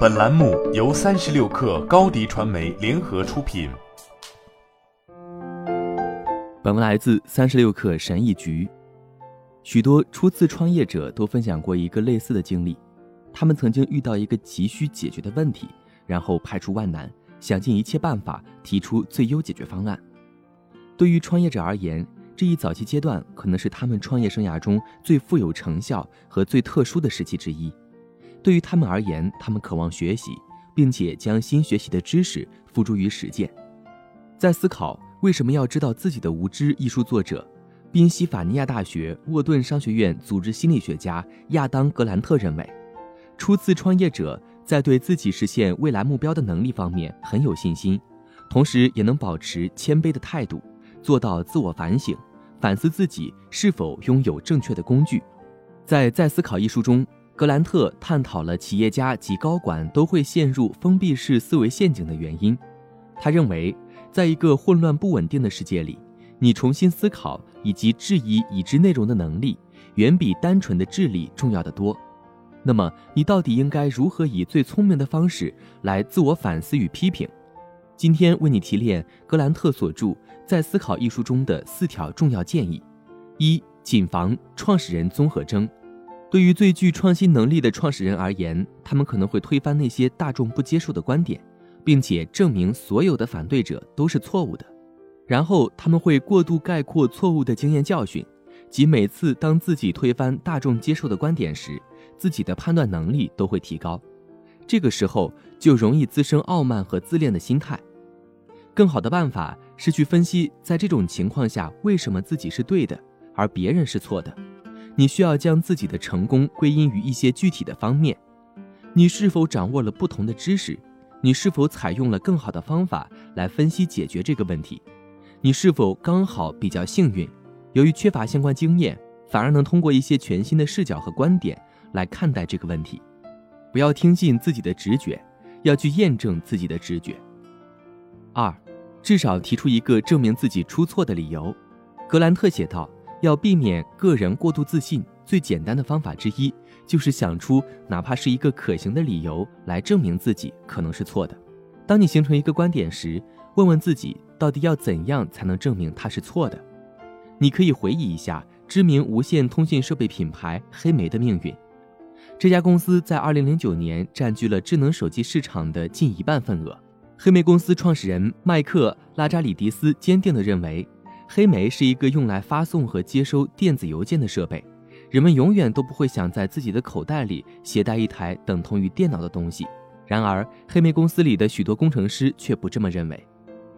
本栏目由三十六氪高低传媒联合出品。本文来自三十六氪神译局。许多初次创业者都分享过一个类似的经历，他们曾经遇到一个急需解决的问题，然后排除万难，想尽一切办法提出最优解决方案。对于创业者而言，这一早期阶段可能是他们创业生涯中最富有成效和最特殊的时期之一。对于他们而言，他们渴望学习，并且将新学习的知识付诸于实践。在思考为什么要知道自己的无知，艺术作者、宾夕法尼亚大学沃顿商学院组织心理学家亚当·格兰特认为，初次创业者在对自己实现未来目标的能力方面很有信心，同时也能保持谦卑的态度，做到自我反省，反思自己是否拥有正确的工具。在《再思考》一书中。格兰特探讨了企业家及高管都会陷入封闭式思维陷阱的原因。他认为，在一个混乱不稳定的世界里，你重新思考以及质疑已知内容的能力，远比单纯的智力重要的多。那么，你到底应该如何以最聪明的方式来自我反思与批评？今天为你提炼格兰特所著《在思考》一书中的四条重要建议：一、谨防创始人综合征。对于最具创新能力的创始人而言，他们可能会推翻那些大众不接受的观点，并且证明所有的反对者都是错误的。然后他们会过度概括错误的经验教训，即每次当自己推翻大众接受的观点时，自己的判断能力都会提高。这个时候就容易滋生傲慢和自恋的心态。更好的办法是去分析，在这种情况下为什么自己是对的，而别人是错的。你需要将自己的成功归因于一些具体的方面：你是否掌握了不同的知识？你是否采用了更好的方法来分析解决这个问题？你是否刚好比较幸运，由于缺乏相关经验，反而能通过一些全新的视角和观点来看待这个问题？不要听信自己的直觉，要去验证自己的直觉。二，至少提出一个证明自己出错的理由。格兰特写道。要避免个人过度自信，最简单的方法之一就是想出哪怕是一个可行的理由来证明自己可能是错的。当你形成一个观点时，问问自己到底要怎样才能证明它是错的。你可以回忆一下知名无线通讯设备品牌黑莓的命运。这家公司在2009年占据了智能手机市场的近一半份额。黑莓公司创始人麦克拉扎里迪斯坚定地认为。黑莓是一个用来发送和接收电子邮件的设备，人们永远都不会想在自己的口袋里携带一台等同于电脑的东西。然而，黑莓公司里的许多工程师却不这么认为。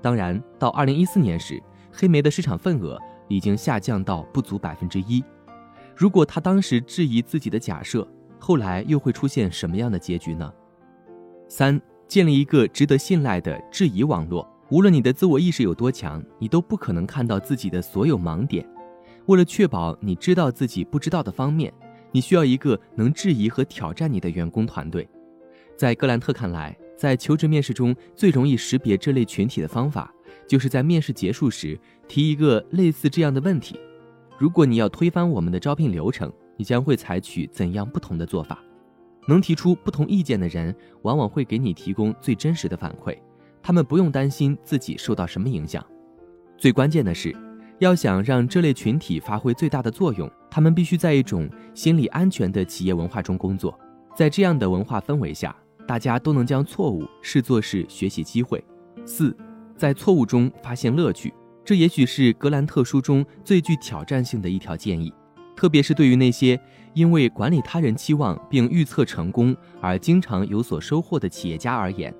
当然，到二零一四年时，黑莓的市场份额已经下降到不足百分之一。如果他当时质疑自己的假设，后来又会出现什么样的结局呢？三、建立一个值得信赖的质疑网络。无论你的自我意识有多强，你都不可能看到自己的所有盲点。为了确保你知道自己不知道的方面，你需要一个能质疑和挑战你的员工团队。在格兰特看来，在求职面试中最容易识别这类群体的方法，就是在面试结束时提一个类似这样的问题：如果你要推翻我们的招聘流程，你将会采取怎样不同的做法？能提出不同意见的人，往往会给你提供最真实的反馈。他们不用担心自己受到什么影响，最关键的是，要想让这类群体发挥最大的作用，他们必须在一种心理安全的企业文化中工作。在这样的文化氛围下，大家都能将错误视作是学习机会。四，在错误中发现乐趣，这也许是格兰特书中最具挑战性的一条建议，特别是对于那些因为管理他人期望并预测成功而经常有所收获的企业家而言。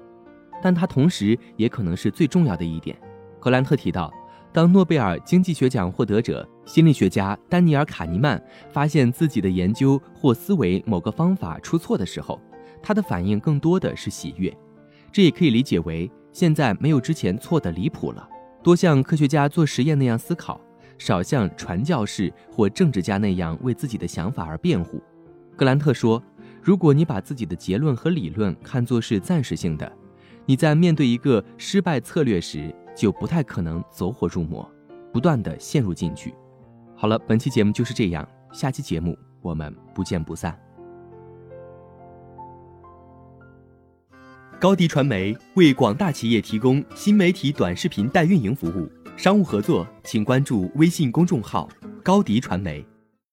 但它同时也可能是最重要的一点。格兰特提到，当诺贝尔经济学奖获得者、心理学家丹尼尔·卡尼曼发现自己的研究或思维某个方法出错的时候，他的反应更多的是喜悦。这也可以理解为，现在没有之前错的离谱了，多像科学家做实验那样思考，少像传教士或政治家那样为自己的想法而辩护。格兰特说：“如果你把自己的结论和理论看作是暂时性的。”你在面对一个失败策略时，就不太可能走火入魔，不断的陷入进去。好了，本期节目就是这样，下期节目我们不见不散。高迪传媒为广大企业提供新媒体短视频代运营服务，商务合作请关注微信公众号“高迪传媒”。